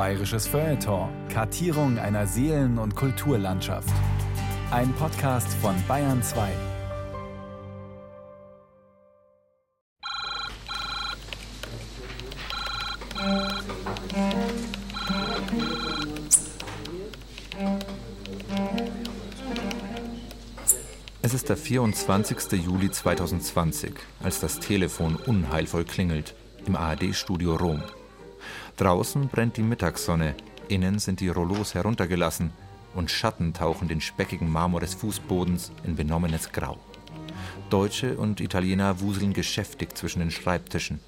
Bayerisches Feuilleton. Kartierung einer Seelen- und Kulturlandschaft. Ein Podcast von Bayern 2. Es ist der 24. Juli 2020, als das Telefon unheilvoll klingelt im ARD-Studio Rom. Draußen brennt die Mittagssonne, innen sind die Rollos heruntergelassen und Schatten tauchen den speckigen Marmor des Fußbodens in benommenes Grau. Deutsche und Italiener wuseln geschäftig zwischen den Schreibtischen.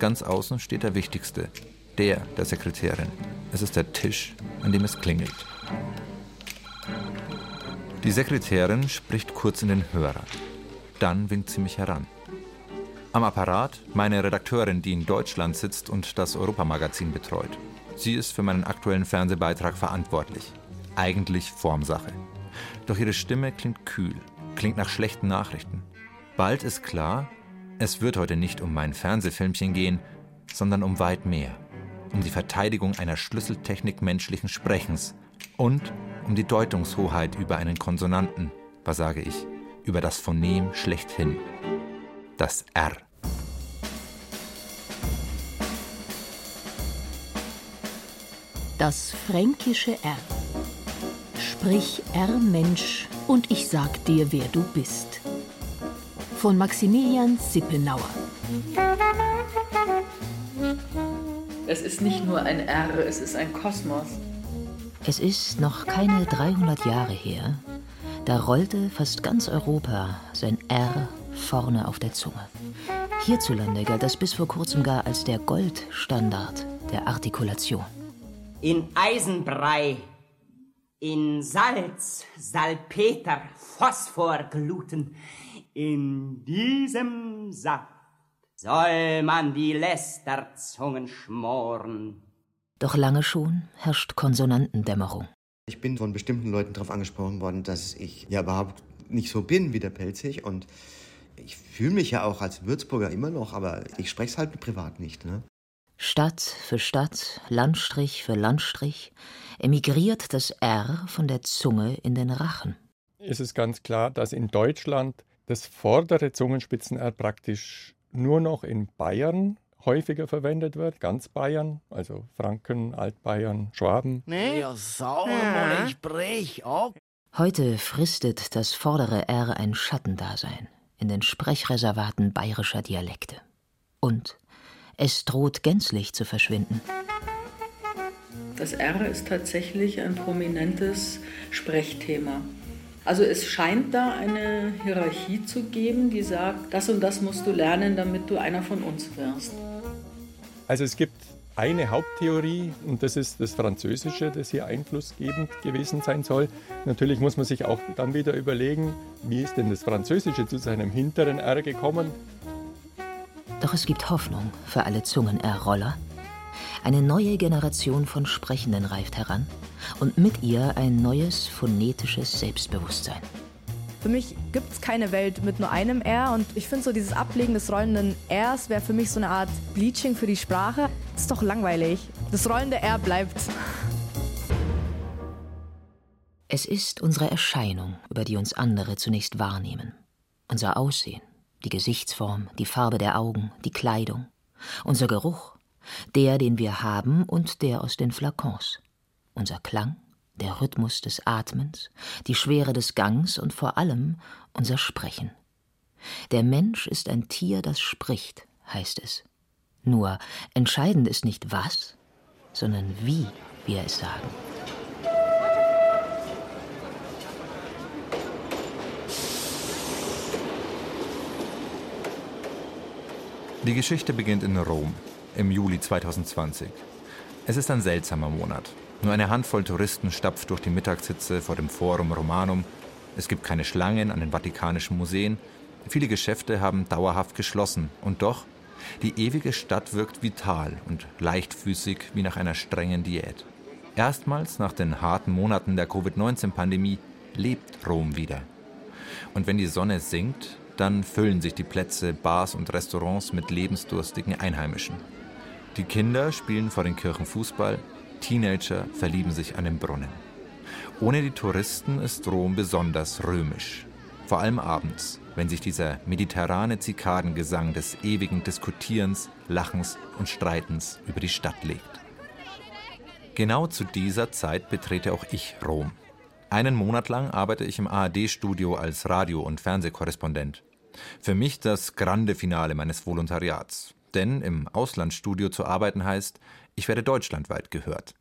Ganz außen steht der Wichtigste, der der Sekretärin. Es ist der Tisch, an dem es klingelt. Die Sekretärin spricht kurz in den Hörer. Dann winkt sie mich heran. Am Apparat meine Redakteurin, die in Deutschland sitzt und das Europamagazin betreut. Sie ist für meinen aktuellen Fernsehbeitrag verantwortlich. Eigentlich Formsache. Doch ihre Stimme klingt kühl, klingt nach schlechten Nachrichten. Bald ist klar, es wird heute nicht um mein Fernsehfilmchen gehen, sondern um weit mehr. Um die Verteidigung einer Schlüsseltechnik menschlichen Sprechens und um die Deutungshoheit über einen Konsonanten, was sage ich, über das Phonem schlechthin das R. Das fränkische R. Sprich R Mensch und ich sag dir, wer du bist. Von Maximilian Sippenauer. Es ist nicht nur ein R, es ist ein Kosmos. Es ist noch keine 300 Jahre her, da rollte fast ganz Europa sein R vorne auf der Zunge. Hierzulande galt das bis vor kurzem gar als der Goldstandard der Artikulation. In Eisenbrei, in Salz, Salpeter, Phosphorgluten, in diesem Saft soll man die Lästerzungen schmoren. Doch lange schon herrscht Konsonantendämmerung. Ich bin von bestimmten Leuten darauf angesprochen worden, dass ich ja überhaupt nicht so bin wie der Pelzig und ich fühle mich ja auch als Würzburger immer noch, aber ich spreche es halt privat nicht. Ne? Stadt für Stadt, Landstrich für Landstrich emigriert das R von der Zunge in den Rachen. Es ist ganz klar, dass in Deutschland das vordere Zungenspitzen-R praktisch nur noch in Bayern häufiger verwendet wird, ganz Bayern, also Franken, Altbayern, Schwaben. Nee, ja, sauer mal, ich brech ab. Heute fristet das vordere R ein Schattendasein in den Sprechreservaten bayerischer Dialekte. Und es droht gänzlich zu verschwinden. Das R ist tatsächlich ein prominentes Sprechthema. Also es scheint da eine Hierarchie zu geben, die sagt, das und das musst du lernen, damit du einer von uns wirst. Also es gibt eine Haupttheorie und das ist das Französische, das hier einflussgebend gewesen sein soll. Natürlich muss man sich auch dann wieder überlegen, wie ist denn das Französische zu seinem hinteren R gekommen? Doch es gibt Hoffnung für alle Zungen-R-Roller. Eine neue Generation von Sprechenden reift heran und mit ihr ein neues phonetisches Selbstbewusstsein. Für mich gibt es keine Welt mit nur einem R und ich finde so dieses Ablegen des rollenden Rs wäre für mich so eine Art Bleaching für die Sprache. Das ist doch langweilig. Das rollende R bleibt. Es ist unsere Erscheinung, über die uns andere zunächst wahrnehmen. Unser Aussehen, die Gesichtsform, die Farbe der Augen, die Kleidung, unser Geruch, der, den wir haben und der aus den Flakons, unser Klang, der Rhythmus des Atmens, die Schwere des Gangs und vor allem unser Sprechen. Der Mensch ist ein Tier, das spricht, heißt es. Nur entscheidend ist nicht was, sondern wie wir es sagen. Die Geschichte beginnt in Rom im Juli 2020. Es ist ein seltsamer Monat. Nur eine Handvoll Touristen stapft durch die Mittagshitze vor dem Forum Romanum. Es gibt keine Schlangen an den Vatikanischen Museen. Viele Geschäfte haben dauerhaft geschlossen. Und doch, die ewige Stadt wirkt vital und leichtfüßig wie nach einer strengen Diät. Erstmals nach den harten Monaten der Covid-19-Pandemie lebt Rom wieder. Und wenn die Sonne sinkt, dann füllen sich die Plätze, Bars und Restaurants mit lebensdurstigen Einheimischen. Die Kinder spielen vor den Kirchen Fußball, Teenager verlieben sich an den Brunnen. Ohne die Touristen ist Rom besonders römisch. Vor allem abends, wenn sich dieser mediterrane Zikadengesang des ewigen Diskutierens, Lachens und Streitens über die Stadt legt. Genau zu dieser Zeit betrete auch ich Rom. Einen Monat lang arbeite ich im ARD-Studio als Radio- und Fernsehkorrespondent. Für mich das grande Finale meines Volontariats. Denn im Auslandsstudio zu arbeiten heißt, ich werde deutschlandweit gehört.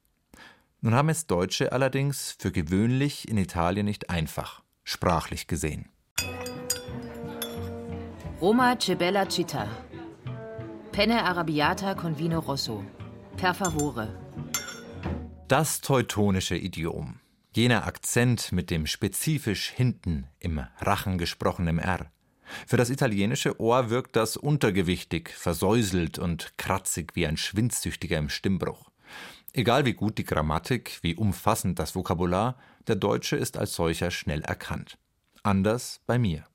Nun haben es Deutsche allerdings für gewöhnlich in Italien nicht einfach, sprachlich gesehen. Roma c'è bella città. Penne arrabbiata con vino rosso. Per favore. Das teutonische Idiom. Jener Akzent mit dem spezifisch hinten im Rachen gesprochenen R. Für das italienische Ohr wirkt das untergewichtig, versäuselt und kratzig wie ein Schwindsüchtiger im Stimmbruch. Egal wie gut die Grammatik, wie umfassend das Vokabular, der Deutsche ist als solcher schnell erkannt. Anders bei mir.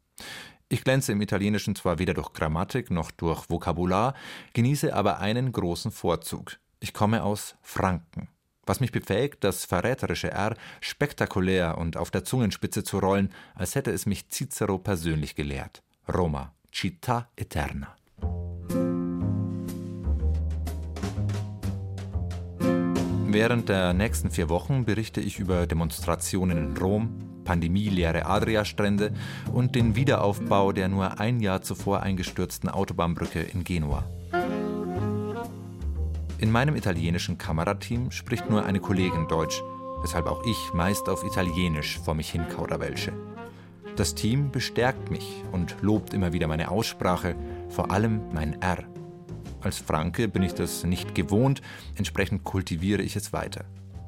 Ich glänze im Italienischen zwar weder durch Grammatik noch durch Vokabular, genieße aber einen großen Vorzug. Ich komme aus Franken. Was mich befähigt, das verräterische R spektakulär und auf der Zungenspitze zu rollen, als hätte es mich Cicero persönlich gelehrt. Roma, Città Eterna. Während der nächsten vier Wochen berichte ich über Demonstrationen in Rom, pandemieleere Adriastrände und den Wiederaufbau der nur ein Jahr zuvor eingestürzten Autobahnbrücke in Genua. In meinem italienischen Kamerateam spricht nur eine Kollegin Deutsch, weshalb auch ich meist auf Italienisch vor mich hin kauderwelsche. Das Team bestärkt mich und lobt immer wieder meine Aussprache, vor allem mein R. Als Franke bin ich das nicht gewohnt, entsprechend kultiviere ich es weiter.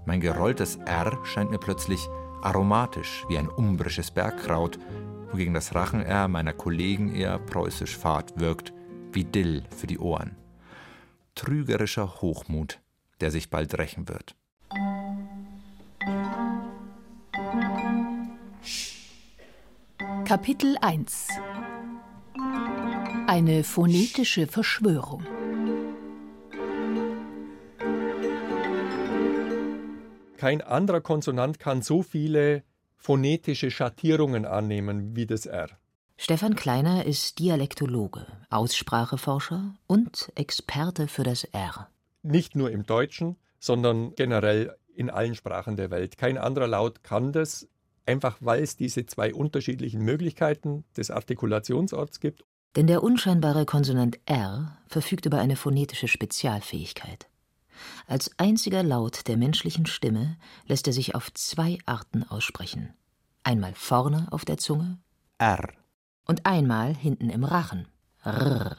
Mein gerolltes R scheint mir plötzlich aromatisch wie ein umbrisches Bergkraut, wogegen das Rachen-R meiner Kollegen eher preußisch fad wirkt, wie Dill für die Ohren. Trügerischer Hochmut, der sich bald rächen wird. Kapitel 1 Eine phonetische Verschwörung Kein anderer Konsonant kann so viele phonetische Schattierungen annehmen wie das R. Stefan Kleiner ist Dialektologe, Ausspracheforscher und Experte für das R. Nicht nur im Deutschen, sondern generell in allen Sprachen der Welt. Kein anderer Laut kann das, einfach weil es diese zwei unterschiedlichen Möglichkeiten des Artikulationsorts gibt. Denn der unscheinbare Konsonant R verfügt über eine phonetische Spezialfähigkeit. Als einziger Laut der menschlichen Stimme lässt er sich auf zwei Arten aussprechen. Einmal vorne auf der Zunge R und einmal hinten im Rachen R.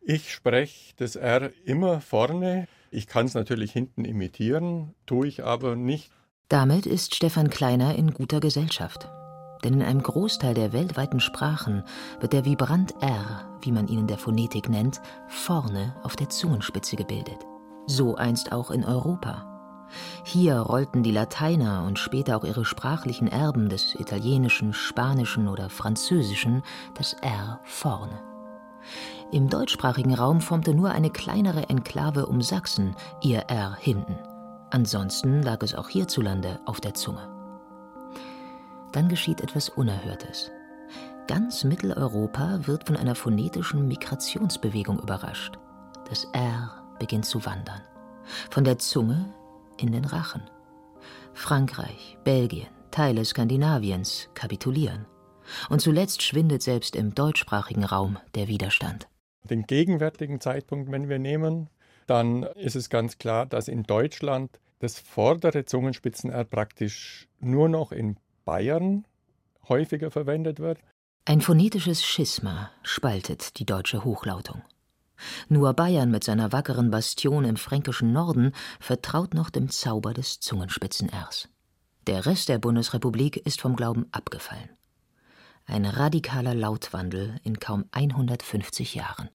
Ich spreche das R immer vorne. Ich kann es natürlich hinten imitieren, tue ich aber nicht. Damit ist Stefan Kleiner in guter Gesellschaft. Denn in einem Großteil der weltweiten Sprachen wird der Vibrant R, wie man ihn in der Phonetik nennt, vorne auf der Zungenspitze gebildet so einst auch in Europa. Hier rollten die Lateiner und später auch ihre sprachlichen Erben des Italienischen, Spanischen oder Französischen das R vorne. Im deutschsprachigen Raum formte nur eine kleinere Enklave um Sachsen ihr R hinten. Ansonsten lag es auch hierzulande auf der Zunge. Dann geschieht etwas Unerhörtes. Ganz Mitteleuropa wird von einer phonetischen Migrationsbewegung überrascht. Das R beginnt zu wandern. Von der Zunge in den Rachen. Frankreich, Belgien, Teile Skandinaviens kapitulieren. Und zuletzt schwindet selbst im deutschsprachigen Raum der Widerstand. Den gegenwärtigen Zeitpunkt, wenn wir nehmen, dann ist es ganz klar, dass in Deutschland das vordere Zungenspitzen-R praktisch nur noch in Bayern häufiger verwendet wird. Ein phonetisches Schisma spaltet die deutsche Hochlautung. Nur Bayern mit seiner wackeren Bastion im fränkischen Norden vertraut noch dem Zauber des Zungenspitzen-Rs. Der Rest der Bundesrepublik ist vom Glauben abgefallen. Ein radikaler Lautwandel in kaum 150 Jahren.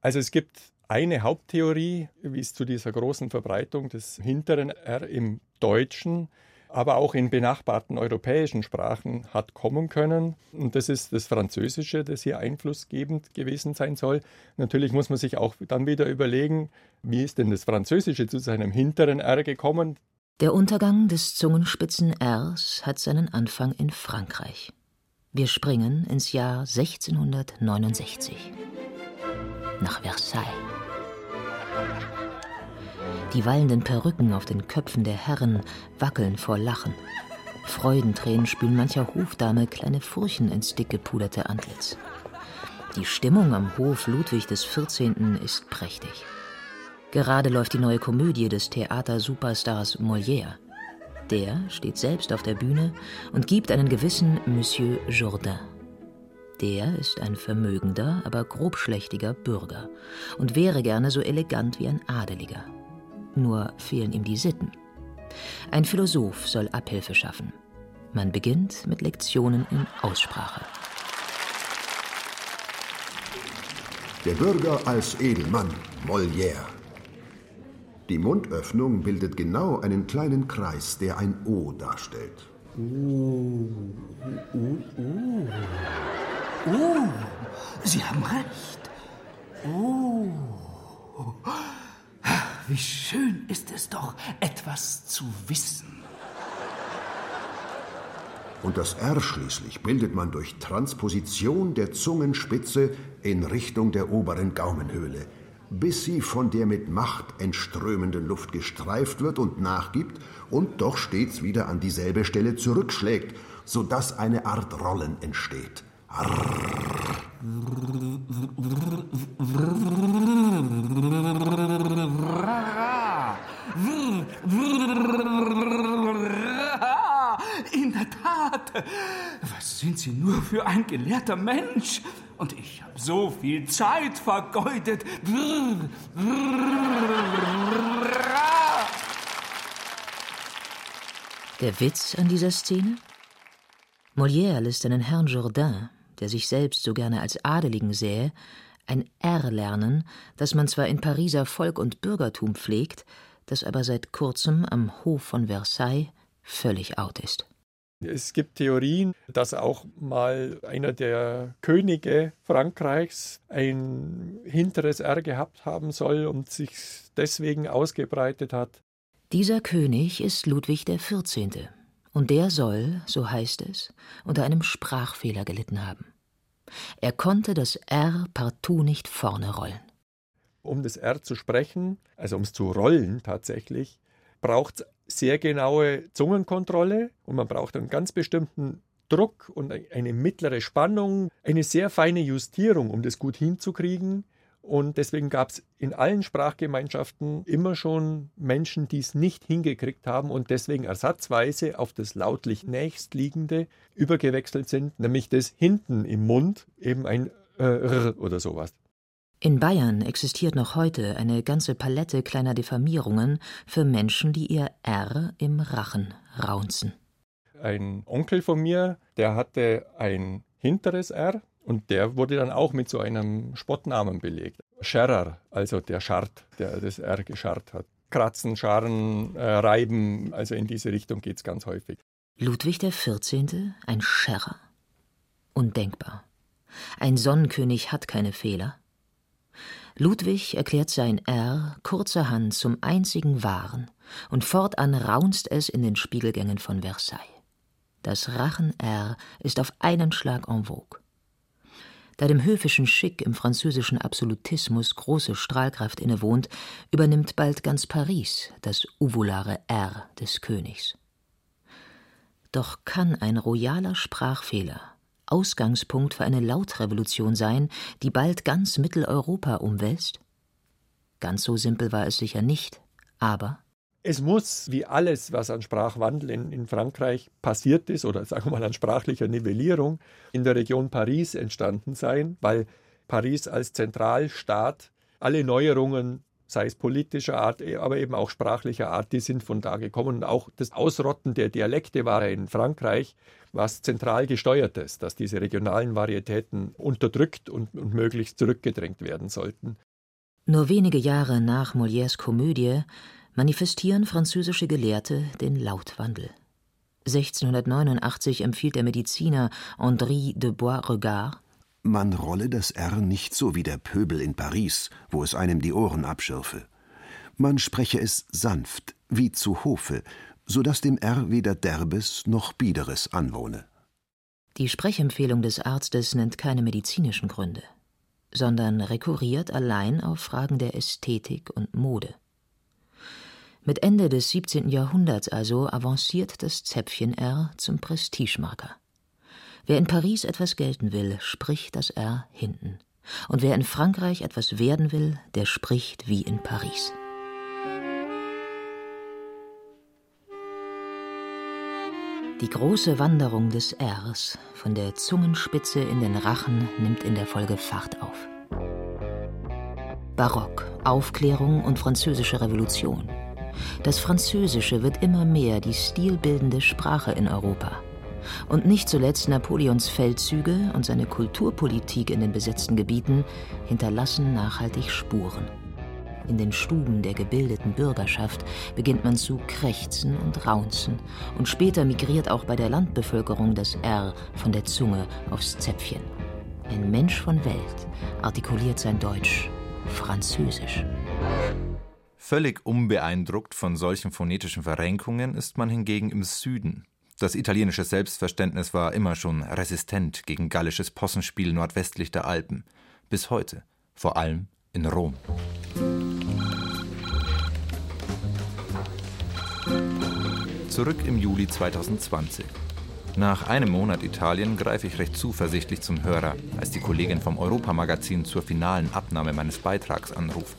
Also es gibt eine Haupttheorie, wie es zu dieser großen Verbreitung des hinteren R im Deutschen aber auch in benachbarten europäischen Sprachen hat kommen können. Und das ist das Französische, das hier einflussgebend gewesen sein soll. Natürlich muss man sich auch dann wieder überlegen, wie ist denn das Französische zu seinem hinteren R gekommen? Der Untergang des Zungenspitzen Rs hat seinen Anfang in Frankreich. Wir springen ins Jahr 1669 nach Versailles. Die wallenden Perücken auf den Köpfen der Herren wackeln vor Lachen. Freudentränen spülen mancher Hofdame kleine Furchen ins dick gepuderte Antlitz. Die Stimmung am Hof Ludwig XIV. ist prächtig. Gerade läuft die neue Komödie des Theater-Superstars Molière. Der steht selbst auf der Bühne und gibt einen gewissen Monsieur Jourdain. Der ist ein vermögender, aber grobschlächtiger Bürger und wäre gerne so elegant wie ein Adeliger. Nur fehlen ihm die Sitten. Ein Philosoph soll Abhilfe schaffen. Man beginnt mit Lektionen in Aussprache. Der Bürger als Edelmann, Molière. Die Mundöffnung bildet genau einen kleinen Kreis, der ein O darstellt. Uh, uh, uh. Uh, Sie haben recht. Oh, wie schön ist es doch, etwas zu wissen. Und das R schließlich bildet man durch Transposition der Zungenspitze in Richtung der oberen Gaumenhöhle, bis sie von der mit Macht entströmenden Luft gestreift wird und nachgibt und doch stets wieder an dieselbe Stelle zurückschlägt, sodass eine Art Rollen entsteht. In der Tat. Was sind Sie nur für ein gelehrter Mensch? Und ich habe so viel Zeit vergeudet. Der Witz an dieser Szene? Molière lässt einen Herrn Jourdain, der sich selbst so gerne als Adeligen sähe, ein R lernen, das man zwar in Pariser Volk und Bürgertum pflegt, das aber seit kurzem am Hof von Versailles völlig out ist. Es gibt Theorien, dass auch mal einer der Könige Frankreichs ein hinteres R gehabt haben soll und sich deswegen ausgebreitet hat. Dieser König ist Ludwig XIV. Und der soll, so heißt es, unter einem Sprachfehler gelitten haben. Er konnte das R partout nicht vorne rollen. Um das R zu sprechen, also um es zu rollen tatsächlich, braucht es sehr genaue Zungenkontrolle und man braucht einen ganz bestimmten Druck und eine mittlere Spannung, eine sehr feine Justierung, um das gut hinzukriegen. Und deswegen gab es in allen Sprachgemeinschaften immer schon Menschen, die es nicht hingekriegt haben und deswegen ersatzweise auf das lautlich nächstliegende übergewechselt sind, nämlich das hinten im Mund, eben ein äh, R oder sowas. In Bayern existiert noch heute eine ganze Palette kleiner Diffamierungen für Menschen, die ihr R im Rachen raunzen. Ein Onkel von mir, der hatte ein hinteres R, und der wurde dann auch mit so einem Spottnamen belegt. Scherrer, also der Schart, der das R gescharrt hat. Kratzen, Scharren, äh, Reiben, also in diese Richtung geht es ganz häufig. Ludwig XIV., ein Scherrer? Undenkbar. Ein Sonnenkönig hat keine Fehler. Ludwig erklärt sein R kurzerhand zum einzigen Wahren, und fortan raunzt es in den Spiegelgängen von Versailles. Das Rachen-R ist auf einen Schlag en vogue. Da dem höfischen Schick im französischen Absolutismus große Strahlkraft innewohnt, übernimmt bald ganz Paris das uvulare R des Königs. Doch kann ein royaler Sprachfehler Ausgangspunkt für eine Lautrevolution sein, die bald ganz Mitteleuropa umwälzt? Ganz so simpel war es sicher nicht, aber es muss, wie alles, was an Sprachwandel in, in, Frankreich passiert ist, oder sagen wir mal an sprachlicher Nivellierung, in der Region Paris entstanden sein, weil Paris als Zentralstaat alle Neuerungen, sei es politischer Art, aber eben auch sprachlicher Art, die sind von da gekommen. Und auch das Ausrotten der Dialekte war in Frankreich was zentral gesteuertes, dass diese regionalen Varietäten unterdrückt und, und möglichst zurückgedrängt werden sollten. Nur wenige Jahre nach Molières Komödie manifestieren französische Gelehrte den Lautwandel. 1689 empfiehlt der Mediziner André de Bois-Regard Man rolle das R nicht so wie der Pöbel in Paris, wo es einem die Ohren abschürfe. Man spreche es sanft, wie zu Hofe, so dass dem R weder Derbes noch Biederes anwohne. Die Sprechempfehlung des Arztes nennt keine medizinischen Gründe, sondern rekurriert allein auf Fragen der Ästhetik und Mode. Mit Ende des 17. Jahrhunderts also avanciert das Zäpfchen R zum Prestigemarker. Wer in Paris etwas gelten will, spricht das R hinten. Und wer in Frankreich etwas werden will, der spricht wie in Paris. Die große Wanderung des Rs von der Zungenspitze in den Rachen nimmt in der Folge Fahrt auf. Barock, Aufklärung und französische Revolution. Das Französische wird immer mehr die stilbildende Sprache in Europa. Und nicht zuletzt Napoleons Feldzüge und seine Kulturpolitik in den besetzten Gebieten hinterlassen nachhaltig Spuren. In den Stuben der gebildeten Bürgerschaft beginnt man zu krächzen und raunzen, und später migriert auch bei der Landbevölkerung das R von der Zunge aufs Zäpfchen. Ein Mensch von Welt artikuliert sein Deutsch französisch. Völlig unbeeindruckt von solchen phonetischen Verrenkungen ist man hingegen im Süden. Das italienische Selbstverständnis war immer schon resistent gegen gallisches Possenspiel nordwestlich der Alpen. Bis heute, vor allem in Rom. Zurück im Juli 2020. Nach einem Monat Italien greife ich recht zuversichtlich zum Hörer, als die Kollegin vom Europamagazin zur finalen Abnahme meines Beitrags anruft.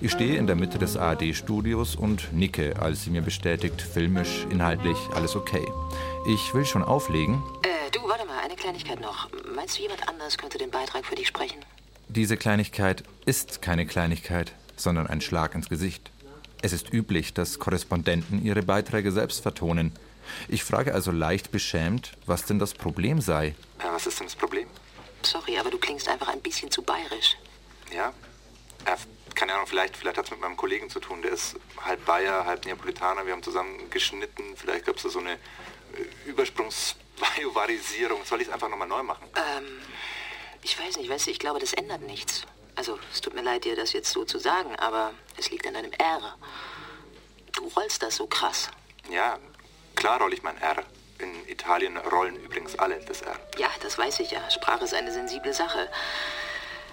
Ich stehe in der Mitte des ARD-Studios und nicke, als sie mir bestätigt, filmisch, inhaltlich, alles okay. Ich will schon auflegen. Äh, du, warte mal, eine Kleinigkeit noch. Meinst du, jemand anders könnte den Beitrag für dich sprechen? Diese Kleinigkeit ist keine Kleinigkeit, sondern ein Schlag ins Gesicht. Es ist üblich, dass Korrespondenten ihre Beiträge selbst vertonen. Ich frage also leicht beschämt, was denn das Problem sei. Ja, was ist denn das Problem? Sorry, aber du klingst einfach ein bisschen zu bayerisch. Ja? ja keine Ahnung, vielleicht, vielleicht hat es mit meinem Kollegen zu tun. Der ist halb Bayer, halb Neapolitaner. Wir haben zusammen geschnitten. Vielleicht gab es da so eine äh, Übersprungsbiovarisierung. Soll ich es einfach nochmal neu machen? Ähm, ich weiß nicht, weißt du, ich glaube, das ändert nichts. Also, es tut mir leid, dir das jetzt so zu sagen, aber es liegt an deinem R. Du rollst das so krass. Ja, klar roll ich mein R. In Italien rollen übrigens alle das R. Ja, das weiß ich ja. Sprache ist eine sensible Sache.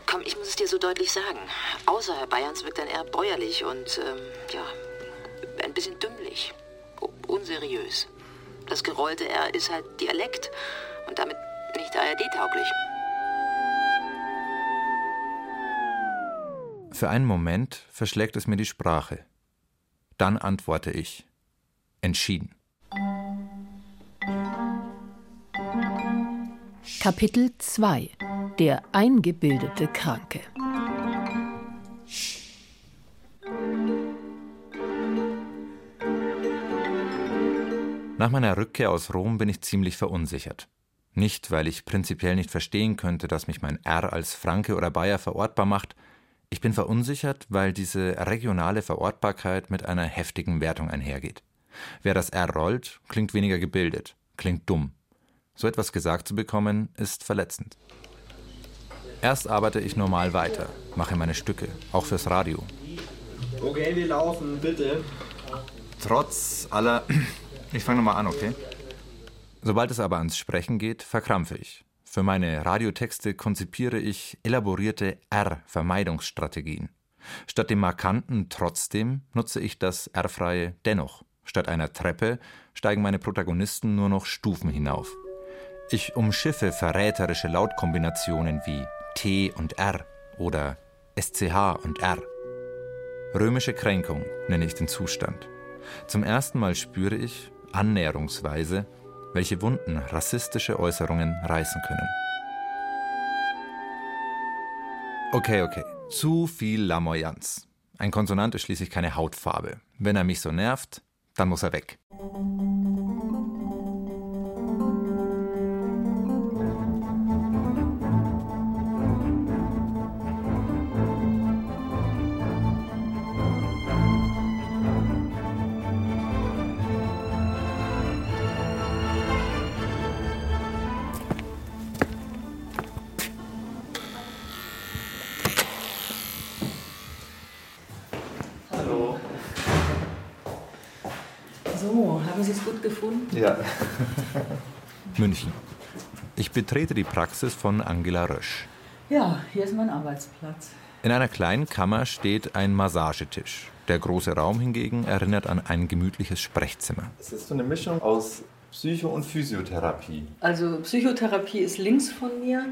Komm, ich muss es dir so deutlich sagen. Außerhalb Bayerns wirkt dein R bäuerlich und, ähm, ja, ein bisschen dümmlich. Unseriös. Das gerollte R ist halt Dialekt und damit nicht ARD-tauglich. Für einen Moment verschlägt es mir die Sprache. Dann antworte ich. Entschieden. Kapitel 2 Der eingebildete Kranke Nach meiner Rückkehr aus Rom bin ich ziemlich verunsichert. Nicht, weil ich prinzipiell nicht verstehen könnte, dass mich mein R als Franke oder Bayer verortbar macht, ich bin verunsichert, weil diese regionale Verortbarkeit mit einer heftigen Wertung einhergeht. Wer das R rollt, klingt weniger gebildet, klingt dumm. So etwas gesagt zu bekommen, ist verletzend. Erst arbeite ich normal weiter, mache meine Stücke, auch fürs Radio. Okay, wir laufen, bitte. Trotz aller. Ich fange nochmal an, okay? Sobald es aber ans Sprechen geht, verkrampfe ich. Für meine Radiotexte konzipiere ich elaborierte R-Vermeidungsstrategien. Statt dem markanten trotzdem nutze ich das R-freie dennoch. Statt einer Treppe steigen meine Protagonisten nur noch Stufen hinauf. Ich umschiffe verräterische Lautkombinationen wie T und R oder SCH und R. Römische Kränkung nenne ich den Zustand. Zum ersten Mal spüre ich, annäherungsweise, welche Wunden rassistische Äußerungen reißen können. Okay, okay. Zu viel Lamoyanz. Ein Konsonant ist schließlich keine Hautfarbe. Wenn er mich so nervt, dann muss er weg. Haben Sie es gut gefunden? Ja. München. Ich betrete die Praxis von Angela Rösch. Ja, hier ist mein Arbeitsplatz. In einer kleinen Kammer steht ein Massagetisch. Der große Raum hingegen erinnert an ein gemütliches Sprechzimmer. Es ist so eine Mischung aus Psycho- und Physiotherapie. Also Psychotherapie ist links von mir,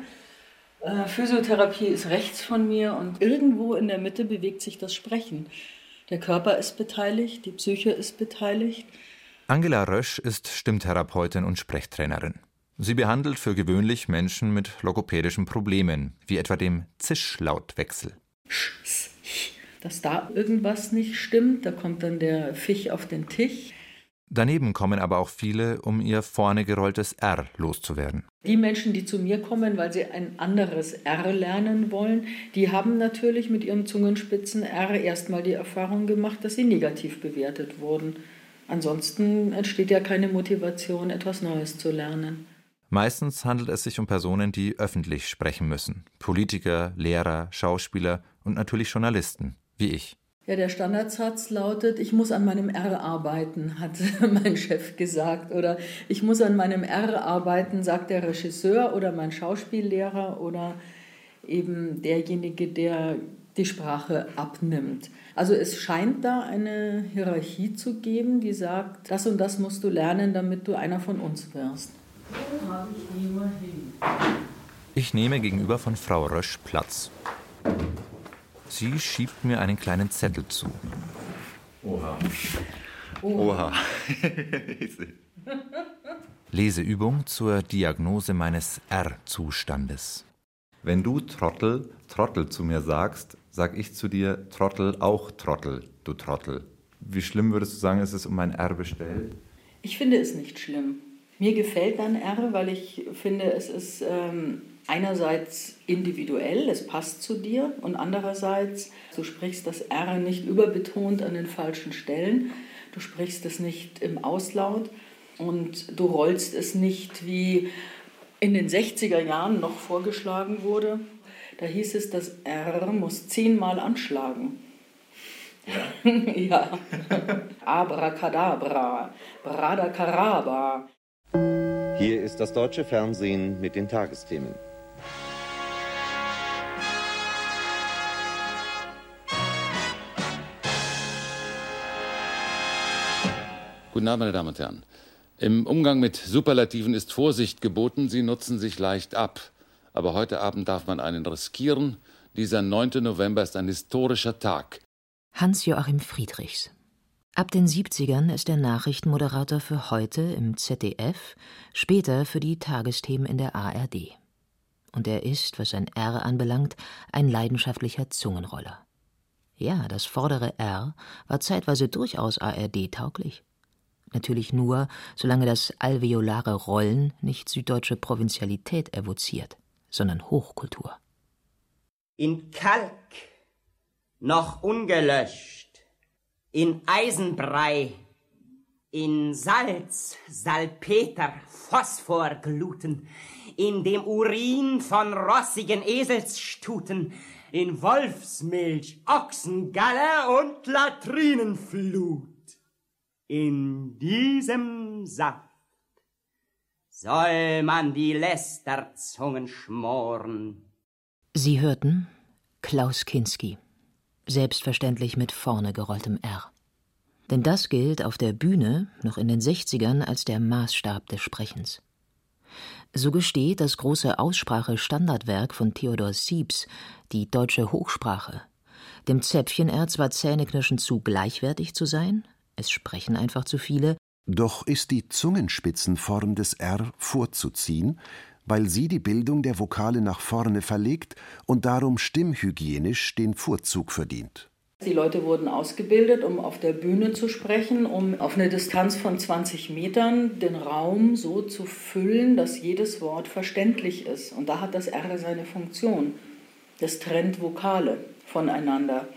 äh, Physiotherapie ist rechts von mir und irgendwo in der Mitte bewegt sich das Sprechen. Der Körper ist beteiligt, die Psyche ist beteiligt. Angela Rösch ist Stimmtherapeutin und Sprechtrainerin. Sie behandelt für gewöhnlich Menschen mit logopädischen Problemen, wie etwa dem Zischlautwechsel. Dass da irgendwas nicht stimmt, da kommt dann der Fisch auf den Tisch. Daneben kommen aber auch viele, um ihr vorne gerolltes R loszuwerden. Die Menschen, die zu mir kommen, weil sie ein anderes R lernen wollen, die haben natürlich mit ihrem Zungenspitzen R erstmal die Erfahrung gemacht, dass sie negativ bewertet wurden. Ansonsten entsteht ja keine Motivation, etwas Neues zu lernen. Meistens handelt es sich um Personen, die öffentlich sprechen müssen. Politiker, Lehrer, Schauspieler und natürlich Journalisten, wie ich. Ja, der Standardsatz lautet, ich muss an meinem R arbeiten, hat mein Chef gesagt. Oder ich muss an meinem R arbeiten, sagt der Regisseur oder mein Schauspiellehrer oder eben derjenige, der die Sprache abnimmt. Also es scheint da eine Hierarchie zu geben, die sagt, das und das musst du lernen, damit du einer von uns wirst. Ich nehme gegenüber von Frau Rösch Platz. Sie schiebt mir einen kleinen Zettel zu. Oha. Oha. Leseübung zur Diagnose meines R-Zustandes. Wenn du Trottel, Trottel zu mir sagst, sag ich zu dir Trottel auch Trottel, du Trottel. Wie schlimm würdest du sagen, ist es um mein R bestellt? Ich finde es nicht schlimm. Mir gefällt dein R, weil ich finde, es ist ähm, einerseits individuell, es passt zu dir und andererseits, du sprichst das R nicht überbetont an den falschen Stellen, du sprichst es nicht im Auslaut und du rollst es nicht wie in den 60er Jahren noch vorgeschlagen wurde. Da hieß es, das R muss zehnmal anschlagen. Ja. ja. Abracadabra, Bradacaraba. Hier ist das deutsche Fernsehen mit den Tagesthemen. Guten Abend, meine Damen und Herren. Im Umgang mit Superlativen ist Vorsicht geboten, sie nutzen sich leicht ab. Aber heute Abend darf man einen riskieren. Dieser 9. November ist ein historischer Tag. Hans-Joachim Friedrichs. Ab den 70ern ist er Nachrichtenmoderator für heute im ZDF, später für die Tagesthemen in der ARD. Und er ist, was sein R anbelangt, ein leidenschaftlicher Zungenroller. Ja, das vordere R war zeitweise durchaus ARD-tauglich. Natürlich nur, solange das alveolare Rollen nicht süddeutsche Provinzialität evoziert, sondern Hochkultur. In Kalk noch ungelöscht, in Eisenbrei, in Salz, Salpeter, Phosphorgluten, in dem Urin von rossigen Eselsstuten, in Wolfsmilch, Ochsengalle und Latrinenflut. In diesem Saft soll man die Lästerzungen schmoren. Sie hörten Klaus Kinski, selbstverständlich mit vorne gerolltem R. Denn das gilt auf der Bühne noch in den 60ern als der Maßstab des Sprechens. So gesteht das große Aussprache-Standardwerk von Theodor Siebs, die deutsche Hochsprache, dem Zäpfchen-R zwar zähneknirschend zu gleichwertig zu sein, es sprechen einfach zu viele, doch ist die Zungenspitzenform des R vorzuziehen, weil sie die Bildung der Vokale nach vorne verlegt und darum stimmhygienisch den Vorzug verdient. Die Leute wurden ausgebildet, um auf der Bühne zu sprechen, um auf eine Distanz von 20 Metern den Raum so zu füllen, dass jedes Wort verständlich ist. Und da hat das R seine Funktion. Das trennt Vokale voneinander.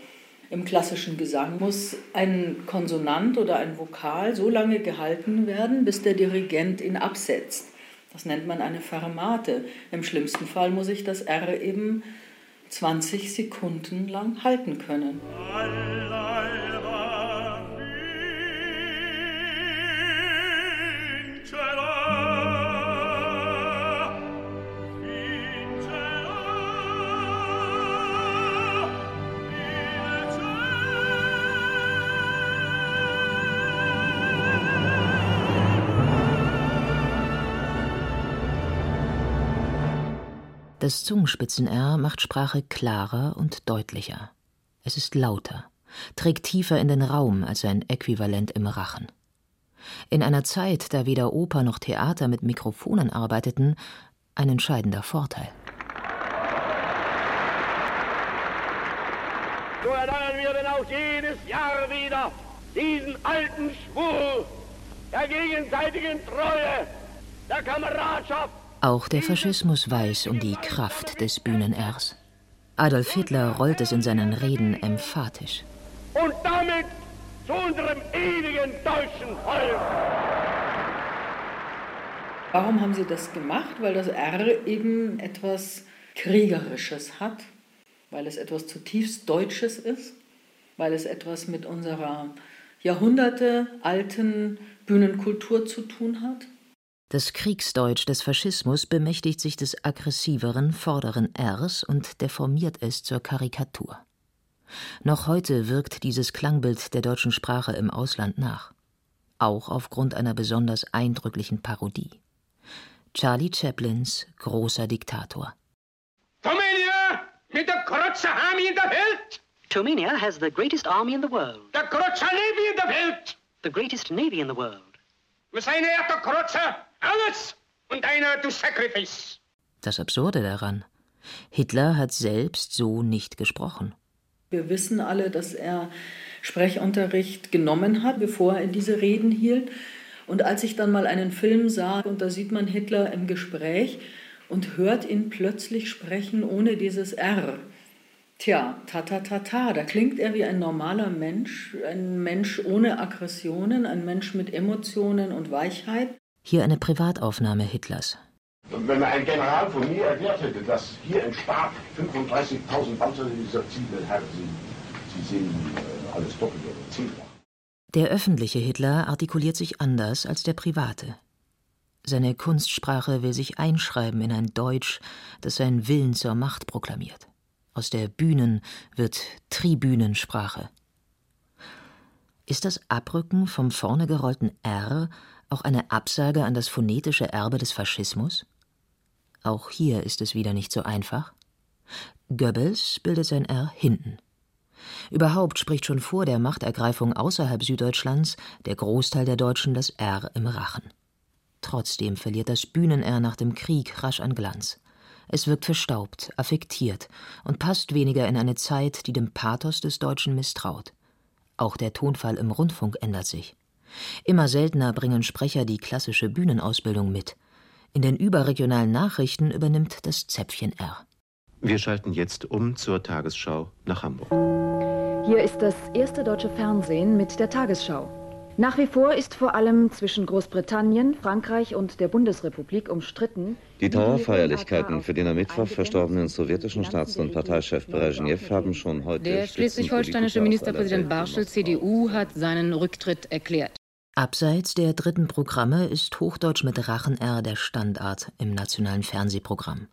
Im klassischen Gesang muss ein Konsonant oder ein Vokal so lange gehalten werden, bis der Dirigent ihn absetzt. Das nennt man eine Fermate. Im schlimmsten Fall muss ich das R eben 20 Sekunden lang halten können. Das Zungenspitzen-R macht Sprache klarer und deutlicher. Es ist lauter, trägt tiefer in den Raum als sein Äquivalent im Rachen. In einer Zeit, da weder Oper noch Theater mit Mikrofonen arbeiteten, ein entscheidender Vorteil. So erneuern wir denn auch jedes Jahr wieder diesen alten Schwur der gegenseitigen Treue, der Kameradschaft. Auch der Faschismus weiß um die Kraft des Bühnen-Rs. Adolf Hitler rollt es in seinen Reden emphatisch. Und damit zu unserem ewigen deutschen Volk. Warum haben sie das gemacht? Weil das R eben etwas Kriegerisches hat, weil es etwas zutiefst Deutsches ist, weil es etwas mit unserer Jahrhunderte alten Bühnenkultur zu tun hat. Das Kriegsdeutsch des Faschismus bemächtigt sich des aggressiveren, vorderen Rs und deformiert es zur Karikatur. Noch heute wirkt dieses Klangbild der deutschen Sprache im Ausland nach, auch aufgrund einer besonders eindrücklichen Parodie. Charlie Chaplins großer Diktator. Tomania mit der größten Armee in der Welt. Tomania has the greatest army in the world. Der größte Navy in der Welt. The greatest navy in the world. Wir seien er der größte alles und einer du Sacrifice. Das Absurde daran. Hitler hat selbst so nicht gesprochen. Wir wissen alle, dass er Sprechunterricht genommen hat, bevor er diese Reden hielt. Und als ich dann mal einen Film sah und da sieht man Hitler im Gespräch und hört ihn plötzlich sprechen ohne dieses R. Tja, ta ta ta ta, da klingt er wie ein normaler Mensch, ein Mensch ohne Aggressionen, ein Mensch mit Emotionen und Weichheit. Hier eine Privataufnahme Hitlers. Wenn ein General von mir erklärt hätte, dass hier im Stab 35.000 Panzer dieser Ziele, Herr, Sie, Sie sehen äh, alles doppelt oder zehnfach. Der öffentliche Hitler artikuliert sich anders als der private. Seine Kunstsprache will sich einschreiben in ein Deutsch, das seinen Willen zur Macht proklamiert. Aus der Bühnen wird Tribünensprache. Ist das Abrücken vom vorne gerollten R auch eine Absage an das phonetische Erbe des Faschismus? Auch hier ist es wieder nicht so einfach. Goebbels bildet sein R hinten. Überhaupt spricht schon vor der Machtergreifung außerhalb Süddeutschlands der Großteil der Deutschen das R im Rachen. Trotzdem verliert das Bühnen-R nach dem Krieg rasch an Glanz. Es wirkt verstaubt, affektiert und passt weniger in eine Zeit, die dem Pathos des Deutschen misstraut. Auch der Tonfall im Rundfunk ändert sich. Immer seltener bringen Sprecher die klassische Bühnenausbildung mit. In den überregionalen Nachrichten übernimmt das Zäpfchen R. Wir schalten jetzt um zur Tagesschau nach Hamburg. Hier ist das erste deutsche Fernsehen mit der Tagesschau. Nach wie vor ist vor allem zwischen Großbritannien, Frankreich und der Bundesrepublik umstritten. Die Trauerfeierlichkeiten für den am Mittwoch verstorbenen sowjetischen Staats- und Parteichef Brezhnev haben schon heute. Der schleswig-holsteinische Ministerpräsident Barschel, CDU, hat seinen Rücktritt erklärt. Abseits der dritten Programme ist Hochdeutsch mit Rachen-R der Standard im nationalen Fernsehprogramm.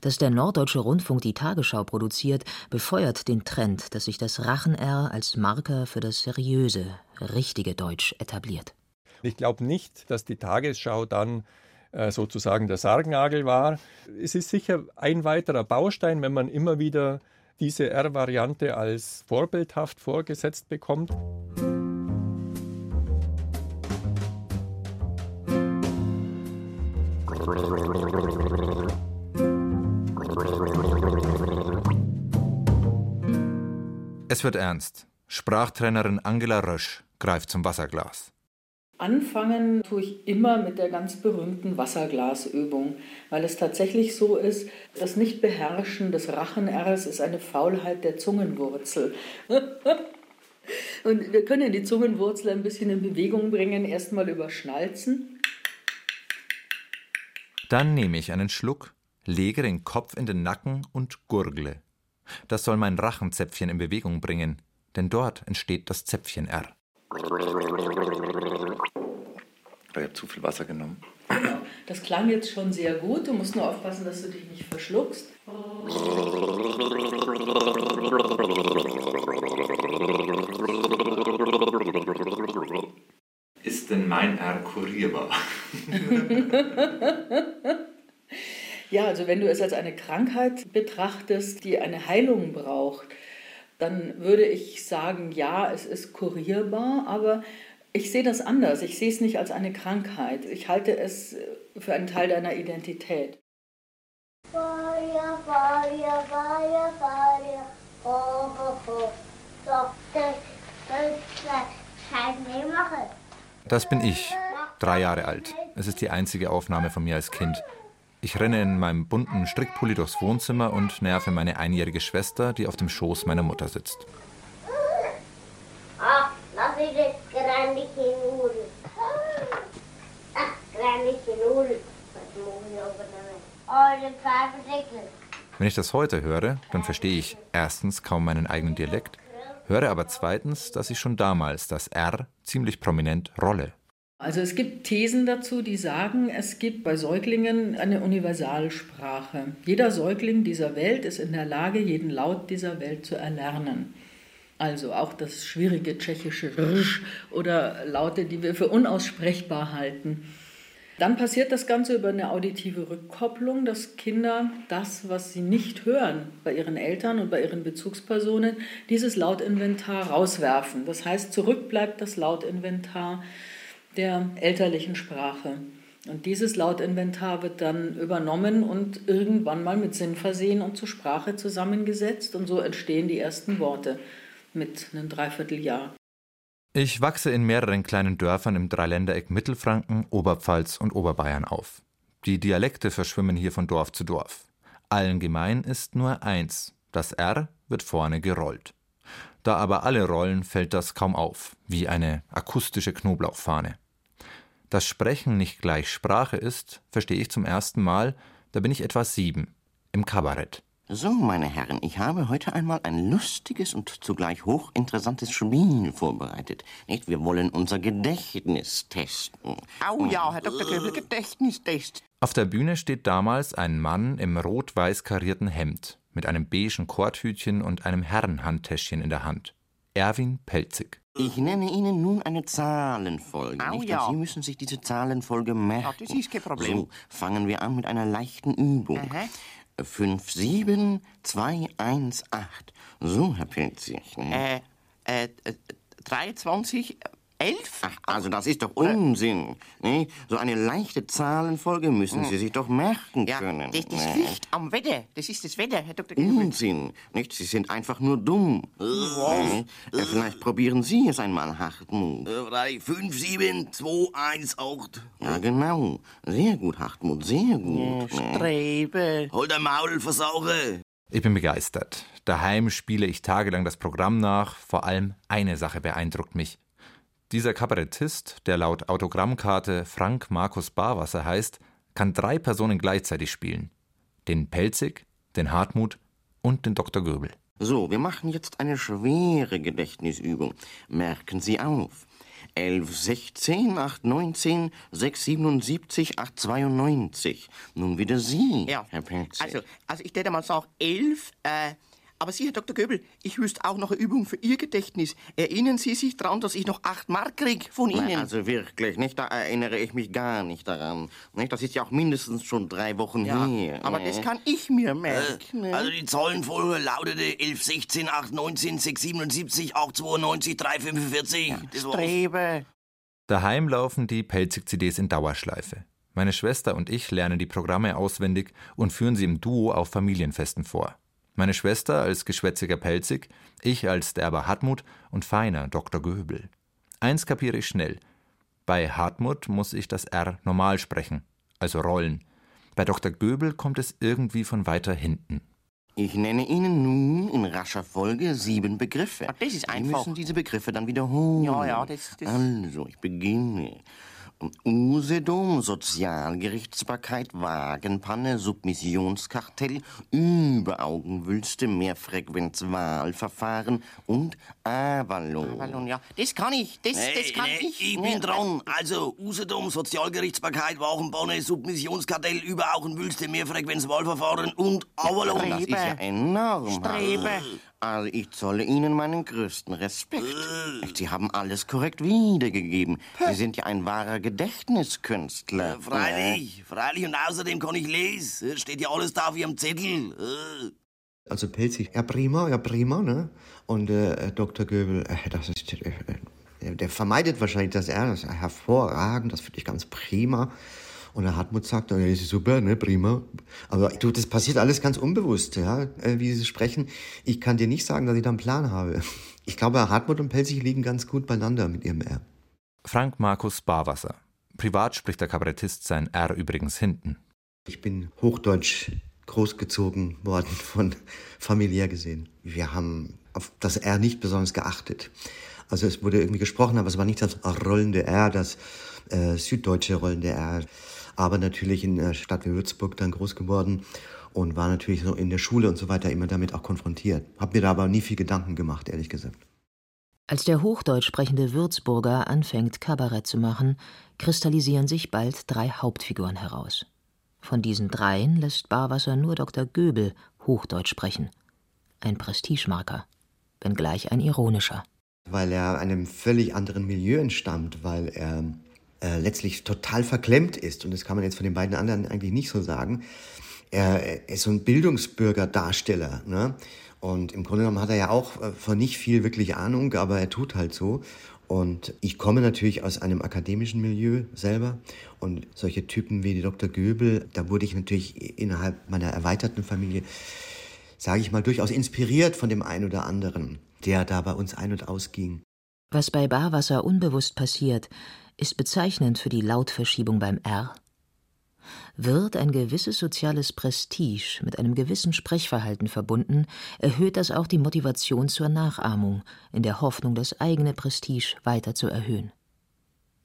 Dass der Norddeutsche Rundfunk die Tagesschau produziert, befeuert den Trend, dass sich das Rachen-R als Marker für das seriöse, richtige Deutsch etabliert. Ich glaube nicht, dass die Tagesschau dann äh, sozusagen der Sargnagel war. Es ist sicher ein weiterer Baustein, wenn man immer wieder diese R-Variante als vorbildhaft vorgesetzt bekommt. Es wird ernst. Sprachtrainerin Angela Rösch greift zum Wasserglas. Anfangen tue ich immer mit der ganz berühmten Wasserglasübung, weil es tatsächlich so ist, das Nichtbeherrschen des Rachen-Rs ist eine Faulheit der Zungenwurzel. Und wir können die Zungenwurzel ein bisschen in Bewegung bringen, erstmal überschnalzen. Dann nehme ich einen Schluck, lege den Kopf in den Nacken und gurgle. Das soll mein Rachenzäpfchen in Bewegung bringen, denn dort entsteht das Zäpfchen R. Ich habe zu viel Wasser genommen. Das klang jetzt schon sehr gut. Du musst nur aufpassen, dass du dich nicht verschluckst. denn mein R kurierbar? Ja, also wenn du es als eine Krankheit betrachtest, die eine Heilung braucht, dann würde ich sagen, ja, es ist kurierbar, aber ich sehe das anders. Ich sehe es nicht als eine Krankheit. Ich halte es für einen Teil deiner Identität. Feuer, Feuer, Feuer, Feuer, ho, ho, ho. Doktor, Das bin ich, drei Jahre alt. Es ist die einzige Aufnahme von mir als Kind. Ich renne in meinem bunten Strickpulli durchs Wohnzimmer und nerve meine einjährige Schwester, die auf dem Schoß meiner Mutter sitzt. Das? Oh. Wenn ich das heute höre, dann verstehe ich erstens kaum meinen eigenen Dialekt, höre aber zweitens, dass ich schon damals das R ziemlich prominent rolle. Also es gibt Thesen dazu, die sagen, es gibt bei Säuglingen eine Universalsprache. Jeder Säugling dieser Welt ist in der Lage, jeden Laut dieser Welt zu erlernen. Also auch das schwierige tschechische Rsch oder Laute, die wir für unaussprechbar halten. Dann passiert das Ganze über eine auditive Rückkopplung, dass Kinder das, was sie nicht hören bei ihren Eltern und bei ihren Bezugspersonen, dieses Lautinventar rauswerfen. Das heißt, zurück bleibt das Lautinventar der elterlichen Sprache. Und dieses Lautinventar wird dann übernommen und irgendwann mal mit Sinn versehen und zur Sprache zusammengesetzt. Und so entstehen die ersten Worte mit einem Dreivierteljahr. Ich wachse in mehreren kleinen Dörfern im Dreiländereck Mittelfranken, Oberpfalz und Oberbayern auf. Die Dialekte verschwimmen hier von Dorf zu Dorf. Allen gemein ist nur eins: das R wird vorne gerollt. Da aber alle rollen, fällt das kaum auf, wie eine akustische Knoblauchfahne. Dass Sprechen nicht gleich Sprache ist, verstehe ich zum ersten Mal, da bin ich etwa sieben, im Kabarett. So, meine Herren, ich habe heute einmal ein lustiges und zugleich hochinteressantes Spiel vorbereitet. Nicht? Wir wollen unser Gedächtnis testen. Au ja, Herr Dr. Köbel, Gedächtnistest. Auf der Bühne steht damals ein Mann im rot-weiß karierten Hemd mit einem beigen Korthütchen und einem Herrenhandtäschchen in der Hand. Erwin Pelzig. Ich nenne Ihnen nun eine Zahlenfolge. Au nicht? ja. Sie müssen sich diese Zahlenfolge merken. Ja, das ist kein Problem. So, fangen wir an mit einer leichten Übung. Aha. 5, 7, 2, 1, 8. So, Herr Pelzig. Ne? Äh, äh, 23, 11? Ach, also das ist doch Unsinn. Ne? So eine leichte Zahlenfolge müssen Hm. Sie sich doch merken Ja, können. das, das ne? liegt am Wetter. Das ist das Wetter, Herr Dr. Köbel. Unsinn, nicht? Sie sind einfach nur dumm. Ne? Äh, Vielleicht probieren Sie es einmal, Hartmut. 3, 5, 7, 2, 1, 8. Ja, genau. Sehr gut, Hartmut, sehr gut. ne? Strebe. Hol dein Maul, Versauche. Ich bin begeistert. Daheim spiele ich tagelang das Programm nach. Vor allem eine Sache beeindruckt mich. Dieser Kabarettist, der laut Autogrammkarte Frank Markus Barwasser heißt, kann drei Personen gleichzeitig spielen. Den Pelzig, den Hartmut und den Dr. Göbel. So, wir machen jetzt eine schwere Gedächtnisübung. Merken Sie auf. 11, 16, 8, 19, 6, 77, 8, 92. Nun wieder Sie, Ja, Herr Pelzig. Also, also ich würde mal sagen 11, äh, aber Sie, Herr Dr. Göbel, ich wüsste auch noch eine Übung für Ihr Gedächtnis. Erinnern Sie sich daran, dass ich noch 8 Mark krieg von Ihnen? Na, also wirklich, nicht? Da erinnere ich mich gar nicht daran. Nicht? Das ist ja auch mindestens schon drei Wochen ja, her. aber ne? das kann ich mir merken. ne? Also die Zahlenfolge lautete 11, 16, 8, 19, 6, 77, 8, 92, 3, 45. Das war's. Strebe. Daheim laufen die Pelzig-CDs in Dauerschleife. Meine Schwester und ich lernen die Programme auswendig und führen sie im Duo auf Familienfesten vor. Meine Schwester als geschwätziger Pelzig, ich als derber Hartmut und feiner Dr. Göbel. Eins kapiere ich schnell. Bei Hartmut muss ich das R normal sprechen, also rollen. Bei Dr. Göbel kommt es irgendwie von weiter hinten. Ich nenne Ihnen nun in rascher Folge sieben Begriffe. das ist Sie einfach. müssen diese Begriffe dann wiederholen. Ja, ja, das- das- Also, ich beginne. Usedom, Sozialgerichtsbarkeit, Wagenpanne, Submissionskartell, Überaugenwülste, Mehrfrequenzwahlverfahren und Avalon. Avalon, ja. Das kann ich, das, Nee, das kann nee, ich. ich bin dran. Also, Usedom, Sozialgerichtsbarkeit, Wachenbonne, Submissionskartell, Überauchenwülste, Mehrfrequenzwahlverfahren und Avalon. Das ist ja enorm. Strebe. Also ich zolle Ihnen meinen größten Respekt. Sie haben alles korrekt wiedergegeben. Sie sind ja ein wahrer Gedächtniskünstler. Ja, freilich, freilich. Und außerdem kann ich lesen. Steht ja alles da wie am Zettel. Äh. Also Pelzig, ja prima, ja prima, ne? Und äh, Dr. Göbel, äh, das ist, äh, der, vermeidet wahrscheinlich das R, das ist hervorragend, das finde ich ganz prima. Und der Hartmut sagt, ja, das ist super, ne, prima. Aber du, das passiert alles ganz unbewusst, ja, äh, wie sie sprechen. Ich kann dir nicht sagen, dass ich da einen Plan habe. Ich glaube, Hartmut und Pelzig liegen ganz gut beieinander mit ihrem R. Frank Markus Barwasser. Privat spricht der Kabarettist sein R übrigens hinten. Ich bin hochdeutsch großgezogen worden von familiär gesehen. Wir haben auf das R nicht besonders geachtet. Also es wurde irgendwie gesprochen, aber es war nicht das rollende R, das äh, süddeutsche rollende R. Aber natürlich in der Stadt wie Würzburg dann groß geworden und war natürlich so in der Schule und so weiter immer damit auch konfrontiert. Hab mir da aber nie viel Gedanken gemacht, ehrlich gesagt. Als der hochdeutsch sprechende Würzburger anfängt, Kabarett zu machen, kristallisieren sich bald drei Hauptfiguren heraus. Von diesen dreien lässt Barwasser nur Dr. Göbel Hochdeutsch sprechen. Ein Prestigemarker, wenngleich ein ironischer. Weil er einem völlig anderen Milieu entstammt, weil er äh, letztlich total verklemmt ist. Und das kann man jetzt von den beiden anderen eigentlich nicht so sagen. Er, ist so ein Bildungsbürgerdarsteller. Ne? Und im Grunde genommen hat er ja auch äh, von nicht viel wirklich Ahnung, aber er tut halt so. Und ich komme natürlich aus einem akademischen Milieu selber. Und solche Typen wie die Dr. Göbel, da wurde ich natürlich innerhalb meiner erweiterten Familie, sage ich mal, durchaus inspiriert von dem einen oder anderen, der da bei uns ein- und ausging. Was bei Barwasser unbewusst passiert, ist bezeichnend für die Lautverschiebung beim R wird ein gewisses soziales Prestige mit einem gewissen Sprechverhalten verbunden, erhöht das auch die Motivation zur Nachahmung, in der Hoffnung, das eigene Prestige weiter zu erhöhen.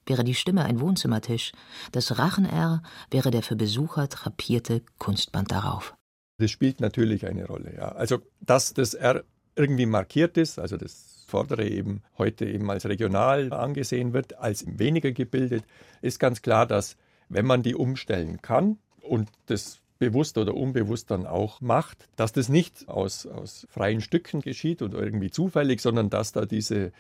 Wäre die Stimme ein Wohnzimmertisch, das Rachen-R wäre der für Besucher drapierte Kunstband darauf. Das spielt natürlich eine Rolle, ja. Also, dass das R irgendwie markiert ist, also das Vordere eben heute eben als regional angesehen wird, als weniger gebildet, ist ganz klar, dass wenn man die umstellen kann und das bewusst oder unbewusst dann auch macht, dass das nicht aus, aus freien Stücken geschieht oder irgendwie zufällig, sondern dass da diese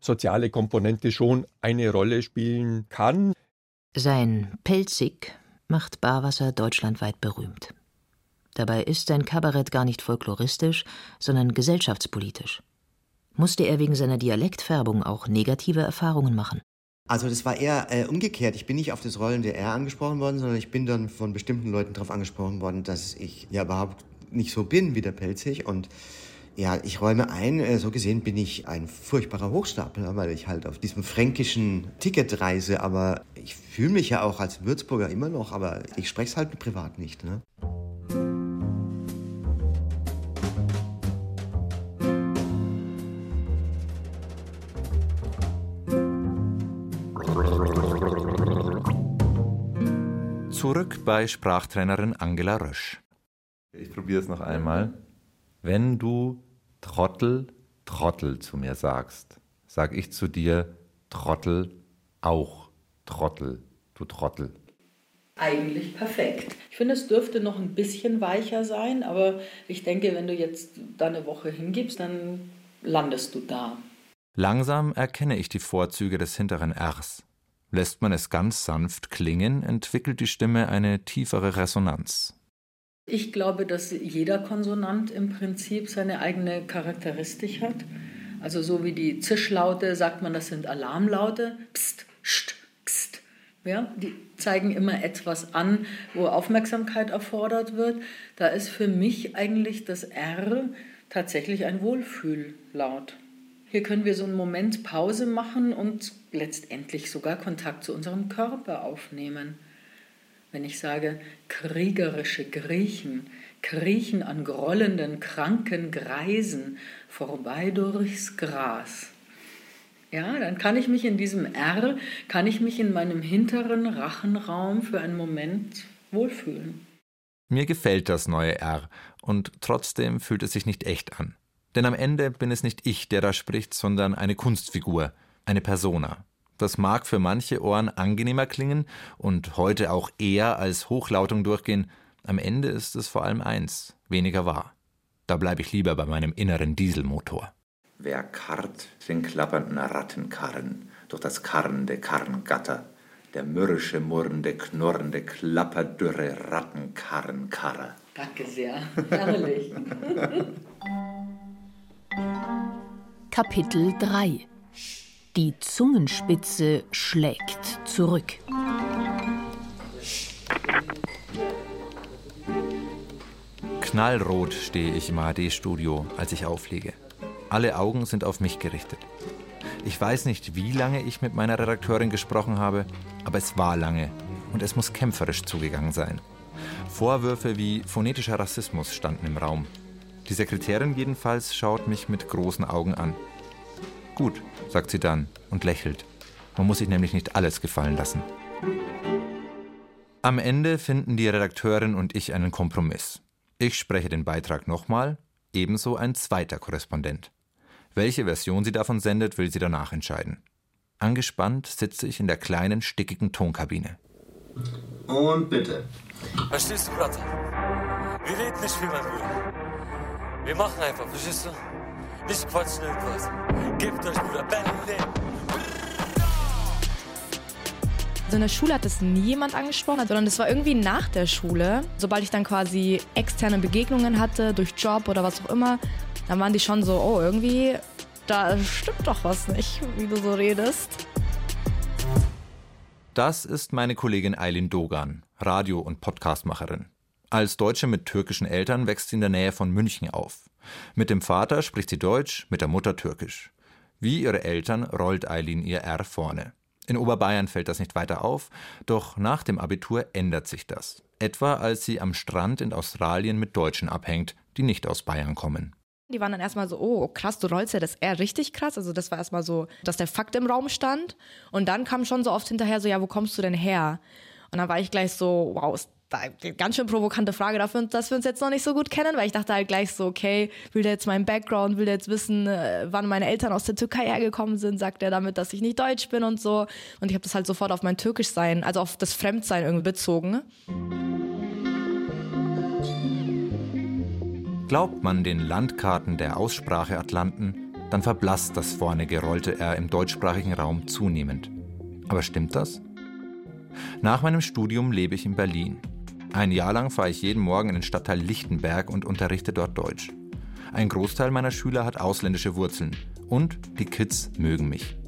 soziale Komponente schon eine Rolle spielen kann. Sein Pelzig macht Barwasser deutschlandweit berühmt. Dabei ist sein Kabarett gar nicht folkloristisch, sondern gesellschaftspolitisch. Musste er wegen seiner Dialektfärbung auch negative Erfahrungen machen? Also das war eher äh, umgekehrt. Ich bin nicht auf das rollende R angesprochen worden, sondern ich bin dann von bestimmten Leuten darauf angesprochen worden, dass ich ja überhaupt nicht so bin wie der Pelzig. Und ja, ich räume ein, äh, so gesehen bin ich ein furchtbarer Hochstapler, weil ich halt auf diesem fränkischen Ticket reise. Aber ich fühle mich ja auch als Würzburger immer noch, aber ich spreche es halt privat nicht. Ne? Zurück bei Sprachtrainerin Angela Rösch. Ich probiere es noch einmal. Wenn du Trottel, Trottel zu mir sagst, sag ich zu dir Trottel, auch Trottel, du Trottel. Eigentlich perfekt. Ich finde, es dürfte noch ein bisschen weicher sein, aber ich denke, wenn du jetzt da eine Woche hingibst, dann landest du da. Langsam erkenne ich die Vorzüge des hinteren Rs. Lässt man es ganz sanft klingen, entwickelt die Stimme eine tiefere Resonanz. Ich glaube, dass jeder Konsonant im Prinzip seine eigene Charakteristik hat. Also so wie die Zischlaute sagt man, das sind Alarmlaute. Psst, scht, pst. Ja, die zeigen immer etwas an, wo Aufmerksamkeit erfordert wird. Da ist für mich eigentlich das R tatsächlich ein Wohlfühllaut. Hier können wir so einen Moment Pause machen und letztendlich sogar Kontakt zu unserem Körper aufnehmen. Wenn ich sage, kriegerische Griechen kriechen an grollenden, kranken Greisen vorbei durchs Gras. Ja, dann kann ich mich in diesem R, kann ich mich in meinem hinteren Rachenraum für einen Moment wohlfühlen. Mir gefällt das neue R und trotzdem fühlt es sich nicht echt an. Denn am Ende bin es nicht ich, der da spricht, sondern eine Kunstfigur, eine Persona. Das mag für manche Ohren angenehmer klingen und heute auch eher als Hochlautung durchgehen. Am Ende ist es vor allem eins, weniger wahr. Da bleibe ich lieber bei meinem inneren Dieselmotor. Wer karrt den klappernden Rattenkarren durch das karrende Karrengatter, der mürrische, murrende, knurrende, klapperdürre Rattenkarrenkarrer. Danke sehr. Herrlich. Kapitel 3 Die Zungenspitze schlägt zurück. Knallrot stehe ich im AD-Studio, als ich auflege. Alle Augen sind auf mich gerichtet. Ich weiß nicht, wie lange ich mit meiner Redakteurin gesprochen habe, aber es war lange und es muss kämpferisch zugegangen sein. Vorwürfe wie phonetischer Rassismus standen im Raum. Die Sekretärin jedenfalls schaut mich mit großen Augen an. Gut, sagt sie dann und lächelt. Man muss sich nämlich nicht alles gefallen lassen. Am Ende finden die Redakteurin und ich einen Kompromiss. Ich spreche den Beitrag nochmal, ebenso ein zweiter Korrespondent. Welche Version sie davon sendet, will sie danach entscheiden. Angespannt sitze ich in der kleinen, stickigen Tonkabine. Und bitte. Verstehst du, Bruder? Wir reden nicht, wie man will. Wir machen einfach, verstehst du? Nicht quatschen irgendwas. Gebt euch, Bruder. Berlin. Also in der Schule hat das nie jemand angesprochen, sondern es war irgendwie nach der Schule. Sobald ich dann quasi externe Begegnungen hatte, durch Job oder was auch immer, dann waren die schon so, oh, irgendwie, da stimmt doch was nicht, wie du so redest. Das ist meine Kollegin Aylin Dogan, Radio- und Podcastmacherin. Als Deutsche mit türkischen Eltern wächst sie in der Nähe von München auf. Mit dem Vater spricht sie Deutsch, mit der Mutter Türkisch. Wie ihre Eltern rollt Aylin ihr R vorne. In Oberbayern fällt das nicht weiter auf, doch nach dem Abitur ändert sich das. Etwa als sie am Strand in Australien mit Deutschen abhängt, die nicht aus Bayern kommen. Die waren dann erstmal so, oh krass, du rollst ja das R richtig krass. Also das war erstmal so, dass der Fakt im Raum stand. Und dann kam schon so oft hinterher so, ja, wo kommst du denn her? Und dann war ich gleich so, wow, ist ganz schön provokante Frage dafür, dass wir uns jetzt noch nicht so gut kennen, weil ich dachte halt gleich so, okay, will der jetzt meinen Background, will der jetzt wissen, äh, wann meine Eltern aus der Türkei hergekommen sind, sagt er damit, dass ich nicht deutsch bin und so. Und ich habe das halt sofort auf mein Türkischsein, also auf das Fremdsein irgendwie bezogen. Glaubt man den Landkarten der Aussprache Atlanten, dann verblasst das vorne gerollte R im deutschsprachigen Raum zunehmend. Aber stimmt das? Nach meinem Studium lebe ich in Berlin. Ein Jahr lang fahre ich jeden Morgen in den Stadtteil Lichtenberg und unterrichte dort Deutsch. Ein Großteil meiner Schüler hat ausländische Wurzeln und die Kids mögen mich.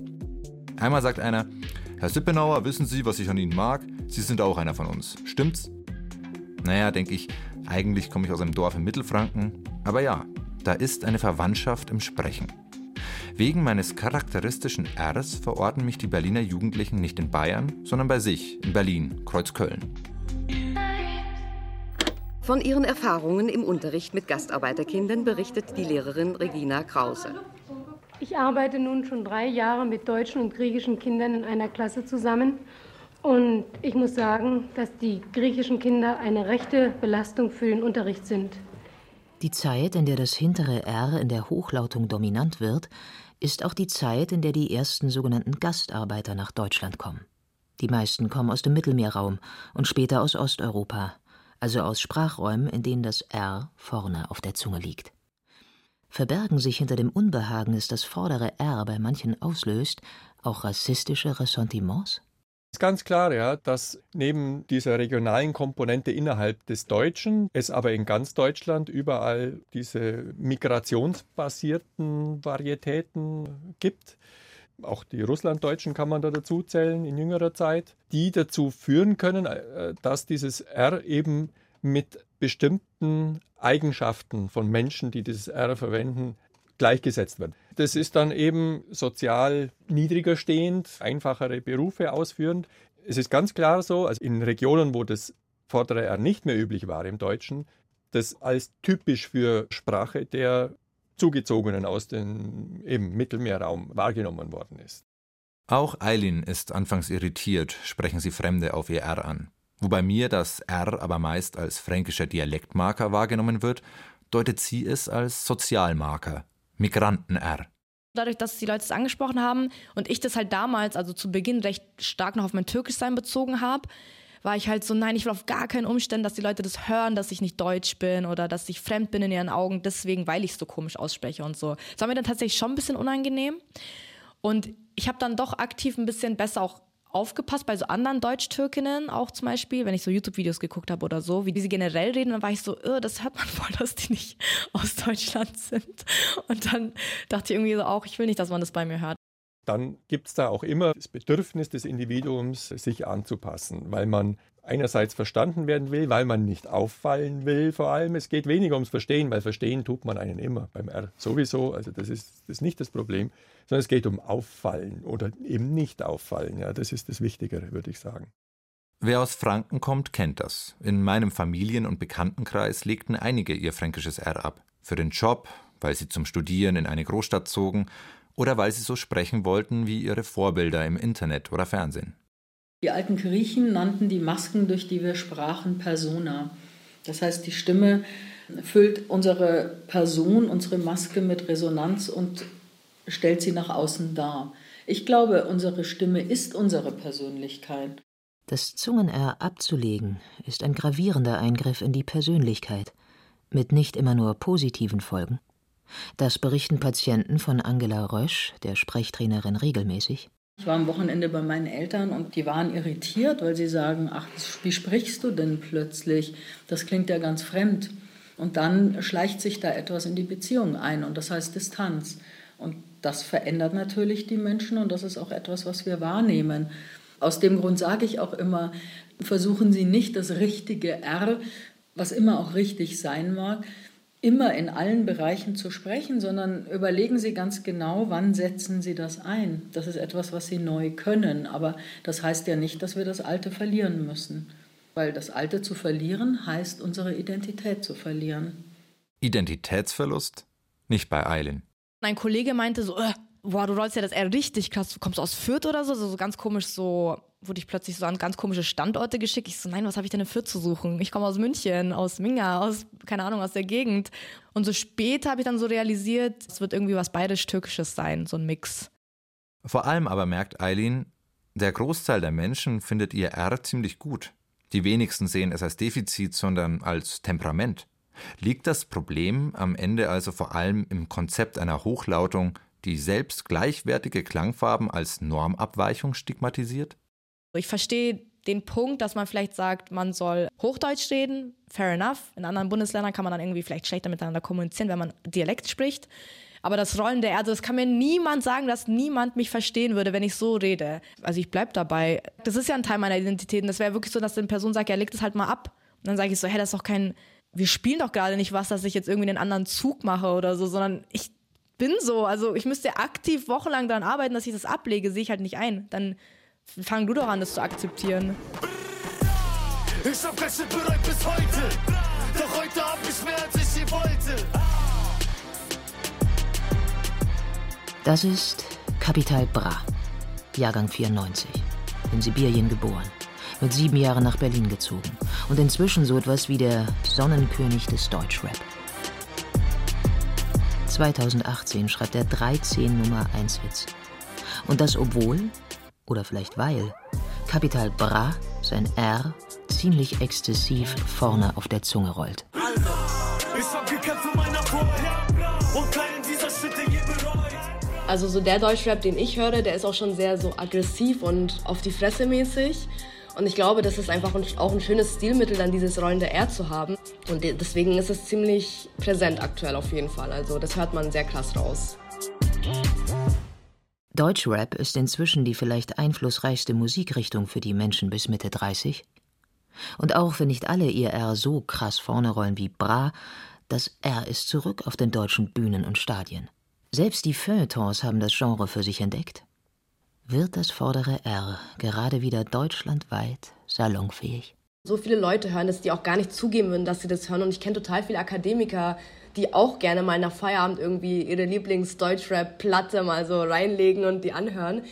Einmal sagt einer, Herr Sippenauer, wissen Sie, was ich an Ihnen mag? Sie sind auch einer von uns. Stimmt's? Naja, denke ich, eigentlich komme ich aus einem Dorf in Mittelfranken. Aber ja, da ist eine Verwandtschaft im Sprechen. Wegen meines charakteristischen Rs verorten mich die Berliner Jugendlichen nicht in Bayern, sondern bei sich, in Berlin, Kreuzköln. Von ihren Erfahrungen im Unterricht mit Gastarbeiterkindern berichtet die Lehrerin Regina Krause. Ich arbeite nun schon drei Jahre mit deutschen und griechischen Kindern in einer Klasse zusammen. Und ich muss sagen, dass die griechischen Kinder eine rechte Belastung für den Unterricht sind. Die Zeit, in der das hintere R in der Hochlautung dominant wird, ist auch die Zeit, in der die ersten sogenannten Gastarbeiter nach Deutschland kommen. Die meisten kommen aus dem Mittelmeerraum und später aus Osteuropa, also aus Sprachräumen, in denen das R vorne auf der Zunge liegt. Verbergen sich hinter dem Unbehagen, das das vordere R bei manchen auslöst, auch rassistische Ressentiments? Es ist ganz klar, ja, dass neben dieser regionalen Komponente innerhalb des Deutschen es aber in ganz Deutschland überall diese migrationsbasierten Varietäten gibt. Auch die Russlanddeutschen kann man da dazu zählen in jüngerer Zeit, die dazu führen können, äh, dass dieses R eben mit bestimmten Eigenschaften von Menschen, die dieses R verwenden, gleichgesetzt wird. Das ist dann eben sozial niedriger stehend, einfachere Berufe ausführend. Es ist ganz klar so, also in Regionen, wo das vordere R nicht mehr üblich war im Deutschen, das als typisch für Sprache der Zugezogenen aus dem eben Mittelmeerraum wahrgenommen worden ist. Auch Eileen ist anfangs irritiert, sprechen sie Fremde auf ihr R an. Wobei mir das R aber meist als fränkischer Dialektmarker wahrgenommen wird, deutet sie es als Sozialmarker, Migranten-R. Dadurch, dass die Leute es angesprochen haben und ich das halt damals, also zu Beginn, recht stark noch auf mein Türkischsein bezogen habe, war ich halt so, nein, ich will auf gar keinen Umständen, dass die Leute das hören, dass ich nicht deutsch bin oder dass ich fremd bin in ihren Augen, deswegen, weil ich es so komisch ausspreche und so. Das war mir dann tatsächlich schon ein bisschen unangenehm. Und ich habe dann doch aktiv ein bisschen besser auch aufgepasst bei so anderen Deutsch-Türkinnen auch zum Beispiel, wenn ich so YouTube-Videos geguckt habe oder so, wie sie generell reden, dann war ich so, oh, das hört man voll, dass die nicht aus Deutschland sind. Und dann dachte ich irgendwie so auch, ich will nicht, dass man das bei mir hört. Dann gibt es da auch immer das Bedürfnis des Individuums, sich anzupassen, weil man einerseits verstanden werden will, weil man nicht auffallen will vor allem. Es geht weniger ums Verstehen, weil Verstehen tut man einen immer, beim R sowieso, also das ist, das ist nicht das Problem, sondern es geht um Auffallen oder eben nicht auffallen. Ja, das ist das Wichtigere, würde ich sagen. Wer aus Franken kommt, kennt das. In meinem Familien- und Bekanntenkreis legten einige ihr fränkisches R ab. Für den Job, weil sie zum Studieren in eine Großstadt zogen oder weil sie so sprechen wollten wie ihre Vorbilder im Internet oder Fernsehen. Die alten Griechen nannten die Masken, durch die wir sprachen, Persona. Das heißt, die Stimme füllt unsere Person, unsere Maske mit Resonanz und stellt sie nach außen dar. Ich glaube, unsere Stimme ist unsere Persönlichkeit. Das Zungen-R abzulegen ist ein gravierender Eingriff in die Persönlichkeit, mit nicht immer nur positiven Folgen. Das berichten Patienten von Angela Rösch, der Sprechtrainerin, regelmäßig. Ich war am Wochenende bei meinen Eltern und die waren irritiert, weil sie sagen, ach, wie sprichst du denn plötzlich? Das klingt ja ganz fremd. Und dann schleicht sich da etwas in die Beziehung ein und das heißt Distanz. Und das verändert natürlich die Menschen und das ist auch etwas, was wir wahrnehmen. Aus dem Grund sage ich auch immer, versuchen Sie nicht das richtige R, was immer auch richtig sein mag, immer in allen Bereichen zu sprechen, sondern überlegen Sie ganz genau, wann setzen Sie das ein. Das ist etwas, was Sie neu können, aber das heißt ja nicht, dass wir das Alte verlieren müssen, weil das Alte zu verlieren heißt, unsere Identität zu verlieren. Identitätsverlust? Nicht bei Eilen. Ein Kollege meinte so, äh, boah, du rollst ja das eher richtig krass, du kommst aus Fürth oder so, so ganz komisch so wurde ich plötzlich so an ganz komische Standorte geschickt. Ich so, nein, was habe ich denn in Fürth zu suchen? Ich komme aus München, aus Minga, aus, keine Ahnung, aus der Gegend. Und so später habe ich dann so realisiert, es wird irgendwie was bayerisch-türkisches sein, so ein Mix. Vor allem aber merkt Eileen, der Großteil der Menschen findet ihr R ziemlich gut. Die wenigsten sehen es als Defizit, sondern als Temperament. Liegt das Problem am Ende also vor allem im Konzept einer Hochlautung, die selbst gleichwertige Klangfarben als Normabweichung stigmatisiert? Ich verstehe den Punkt, dass man vielleicht sagt, man soll Hochdeutsch reden, fair enough. In anderen Bundesländern kann man dann irgendwie vielleicht schlechter miteinander kommunizieren, wenn man Dialekt spricht. Aber das Rollen der Erde, das kann mir niemand sagen, dass niemand mich verstehen würde, wenn ich so rede. Also ich bleibe dabei. Das ist ja ein Teil meiner Identität. Und das wäre wirklich so, dass eine Person sagt, ja, leg das halt mal ab. Und dann sage ich so, hä, das ist doch kein, wir spielen doch gerade nicht was, dass ich jetzt irgendwie einen anderen Zug mache oder so, sondern ich bin so. Also ich müsste aktiv wochenlang daran arbeiten, dass ich das ablege, sehe ich halt nicht ein. Dann fang du doch an, das zu akzeptieren. Ich hab Wäsche bereut bis heute, doch heute hab ich mehr als ich je wollte. Das ist Kapital Bra, Jahrgang 94, in Sibirien geboren, mit sieben Jahren nach Berlin gezogen und inzwischen so etwas wie der Sonnenkönig des Deutschrap. 2018 schreibt er 13 Nummer 1 Hits. Und das obwohl oder vielleicht weil, Kapital Bra, sein R, ziemlich exzessiv vorne auf der Zunge rollt. Also so der Deutschrap, den ich höre, der ist auch schon sehr so aggressiv und auf die Fresse mäßig. Und ich glaube, das ist einfach auch ein schönes Stilmittel, dann dieses rollende R zu haben. Und deswegen ist es ziemlich präsent aktuell auf jeden Fall. Also das hört man sehr krass raus. Deutschrap ist inzwischen die vielleicht einflussreichste Musikrichtung für die Menschen bis Mitte 30. Und auch wenn nicht alle ihr R so krass vorne rollen wie Bra, das R ist zurück auf den deutschen Bühnen und Stadien. Selbst die Feuilletons haben das Genre für sich entdeckt. Wird das vordere R gerade wieder deutschlandweit salonfähig? So viele Leute hören das, die auch gar nicht zugeben würden, dass sie das hören. Und ich kenne total viele Akademiker, die auch gerne mal nach Feierabend irgendwie ihre Lieblings-Deutschrap-Platte mal so reinlegen und die anhören.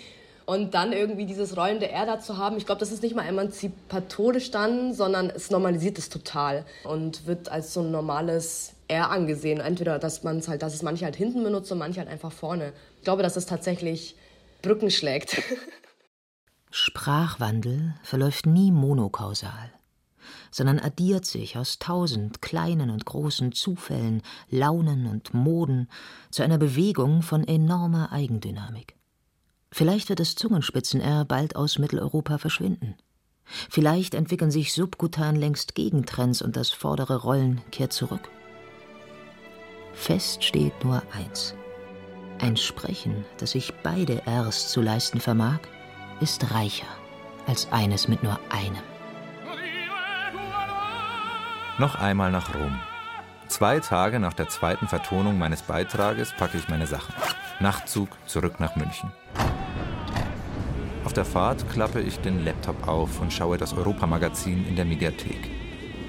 Und dann irgendwie dieses rollende R dazu haben, ich glaube, das ist nicht mal emanzipatorisch dann, sondern es normalisiert es total und wird als so ein normales R angesehen. Entweder, dass man es halt, dass es manche halt hinten benutzt und manche halt einfach vorne. Ich glaube, dass es tatsächlich Brücken schlägt. Sprachwandel verläuft nie monokausal sondern addiert sich aus tausend kleinen und großen Zufällen, Launen und Moden zu einer Bewegung von enormer Eigendynamik. Vielleicht wird das Zungenspitzen-R bald aus Mitteleuropa verschwinden. Vielleicht entwickeln sich subkutan längst Gegentrends und das vordere Rollen kehrt zurück. Fest steht nur eins. Ein Sprechen, das sich beide Rs zu leisten vermag, ist reicher als eines mit nur einem. Noch einmal nach Rom. Zwei Tage nach der zweiten Vertonung meines Beitrages packe ich meine Sachen. Nachtzug zurück nach München. Auf der Fahrt klappe ich den Laptop auf und schaue das Europamagazin in der Mediathek.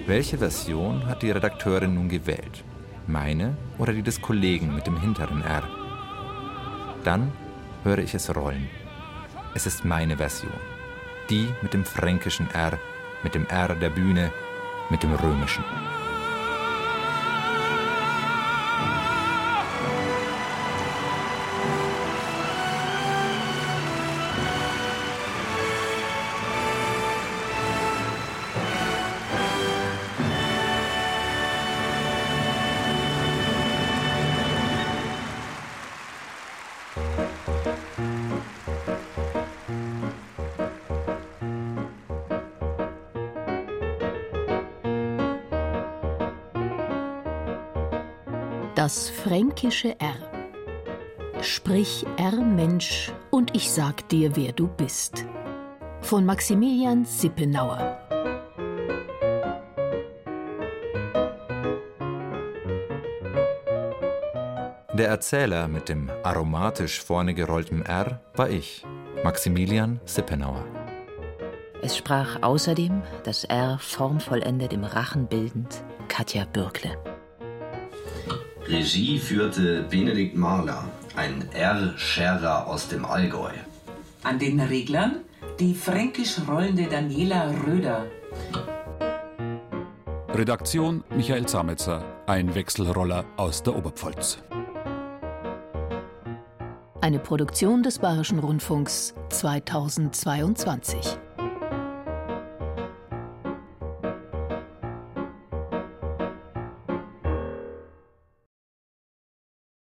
Welche Version hat die Redakteurin nun gewählt? Meine oder die des Kollegen mit dem hinteren R? Dann höre ich es rollen. Es ist meine Version. Die mit dem fränkischen R, mit dem R der Bühne, mit dem römischen. Fränkische R. Sprich R Mensch und ich sag dir, wer du bist. Von Maximilian Sippenauer. Der Erzähler mit dem aromatisch vorne gerollten R war ich, Maximilian Sippenauer. Es sprach außerdem, das R formvollendet im Rachen bildend, Katja Bürkle. Regie führte Benedikt Mahler, ein R-Scherer aus dem Allgäu. An den Reglern die fränkisch rollende Daniela Röder. Redaktion Michael Zametzer, ein Wechselroller aus der Oberpfalz. Eine Produktion des Bayerischen Rundfunks 2022.